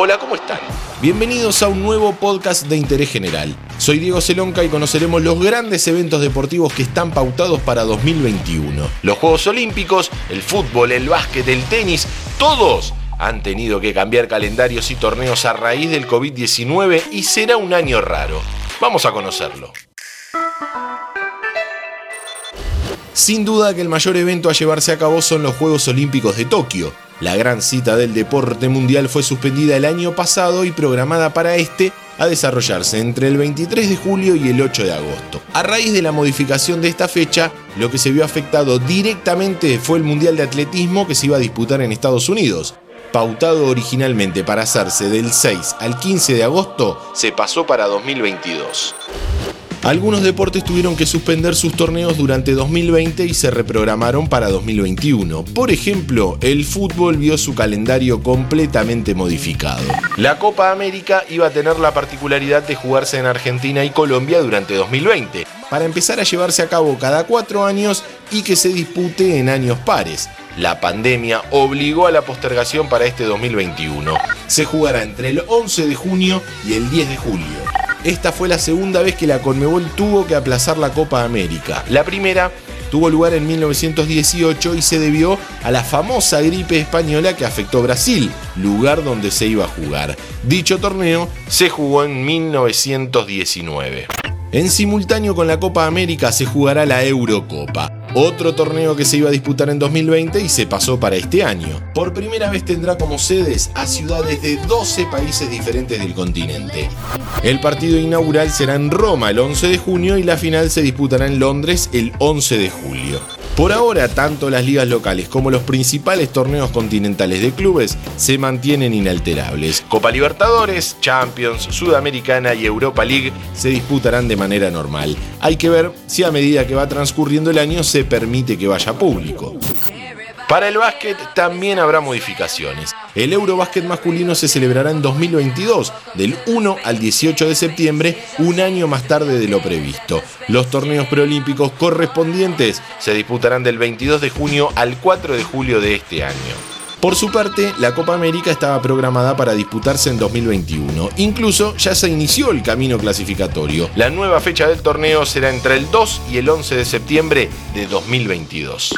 Hola, ¿cómo están? Bienvenidos a un nuevo podcast de interés general. Soy Diego Celonca y conoceremos los grandes eventos deportivos que están pautados para 2021. Los Juegos Olímpicos, el fútbol, el básquet, el tenis, todos han tenido que cambiar calendarios y torneos a raíz del COVID-19 y será un año raro. Vamos a conocerlo. Sin duda que el mayor evento a llevarse a cabo son los Juegos Olímpicos de Tokio. La gran cita del deporte mundial fue suspendida el año pasado y programada para este a desarrollarse entre el 23 de julio y el 8 de agosto. A raíz de la modificación de esta fecha, lo que se vio afectado directamente fue el Mundial de Atletismo que se iba a disputar en Estados Unidos. Pautado originalmente para hacerse del 6 al 15 de agosto, se pasó para 2022. Algunos deportes tuvieron que suspender sus torneos durante 2020 y se reprogramaron para 2021. Por ejemplo, el fútbol vio su calendario completamente modificado. La Copa América iba a tener la particularidad de jugarse en Argentina y Colombia durante 2020, para empezar a llevarse a cabo cada cuatro años y que se dispute en años pares. La pandemia obligó a la postergación para este 2021. Se jugará entre el 11 de junio y el 10 de julio. Esta fue la segunda vez que la Conmebol tuvo que aplazar la Copa América. La primera tuvo lugar en 1918 y se debió a la famosa gripe española que afectó Brasil, lugar donde se iba a jugar. Dicho torneo se jugó en 1919. En simultáneo con la Copa América se jugará la Eurocopa otro torneo que se iba a disputar en 2020 y se pasó para este año. Por primera vez tendrá como sedes a ciudades de 12 países diferentes del continente. El partido inaugural será en Roma el 11 de junio y la final se disputará en Londres el 11 de julio. Por ahora, tanto las ligas locales como los principales torneos continentales de clubes se mantienen inalterables. Copa Libertadores, Champions, Sudamericana y Europa League se disputarán de manera normal. Hay que ver si a medida que va transcurriendo el año se permite que vaya público. Para el básquet también habrá modificaciones. El Eurobásquet masculino se celebrará en 2022, del 1 al 18 de septiembre, un año más tarde de lo previsto. Los torneos preolímpicos correspondientes se disputarán del 22 de junio al 4 de julio de este año. Por su parte, la Copa América estaba programada para disputarse en 2021. Incluso ya se inició el camino clasificatorio. La nueva fecha del torneo será entre el 2 y el 11 de septiembre de 2022.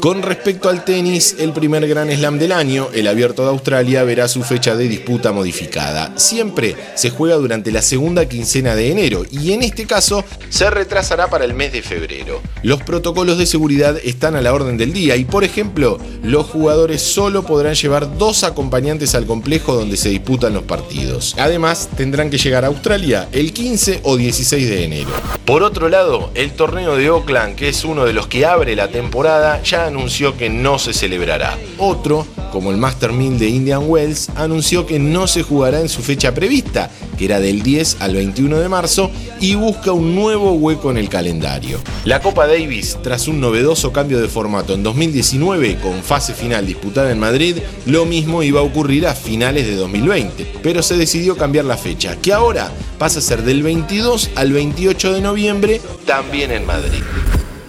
Con respecto al tenis, el primer Gran Slam del año, el Abierto de Australia, verá su fecha de disputa modificada. Siempre se juega durante la segunda quincena de enero y en este caso se retrasará para el mes de febrero. Los protocolos de seguridad están a la orden del día y, por ejemplo, los jugadores solo podrán llevar dos acompañantes al complejo donde se disputan los partidos. Además, tendrán que llegar a Australia el 15 o 16 de enero. Por otro lado, el torneo de Oakland, que es uno de los que abre la temporada, ya anunció que no se celebrará. Otro, como el Master 1000 de Indian Wells, anunció que no se jugará en su fecha prevista, que era del 10 al 21 de marzo, y busca un nuevo hueco en el calendario. La Copa Davis, tras un novedoso cambio de formato en 2019 con fase final disputada en Madrid, lo mismo iba a ocurrir a finales de 2020, pero se decidió cambiar la fecha, que ahora pasa a ser del 22 al 28 de noviembre, también en Madrid.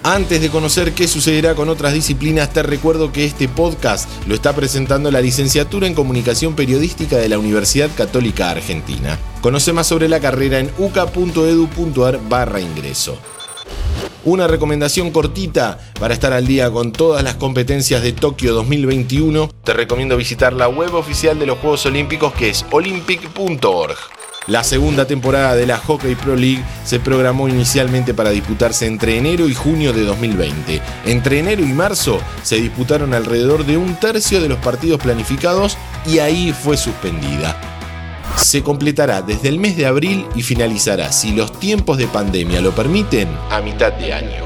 Antes de conocer qué sucederá con otras disciplinas, te recuerdo que este podcast lo está presentando la licenciatura en Comunicación Periodística de la Universidad Católica Argentina. Conoce más sobre la carrera en uca.edu.ar barra ingreso. Una recomendación cortita para estar al día con todas las competencias de Tokio 2021. Te recomiendo visitar la web oficial de los Juegos Olímpicos que es olympic.org. La segunda temporada de la Hockey Pro League se programó inicialmente para disputarse entre enero y junio de 2020. Entre enero y marzo se disputaron alrededor de un tercio de los partidos planificados y ahí fue suspendida. Se completará desde el mes de abril y finalizará, si los tiempos de pandemia lo permiten, a mitad de año.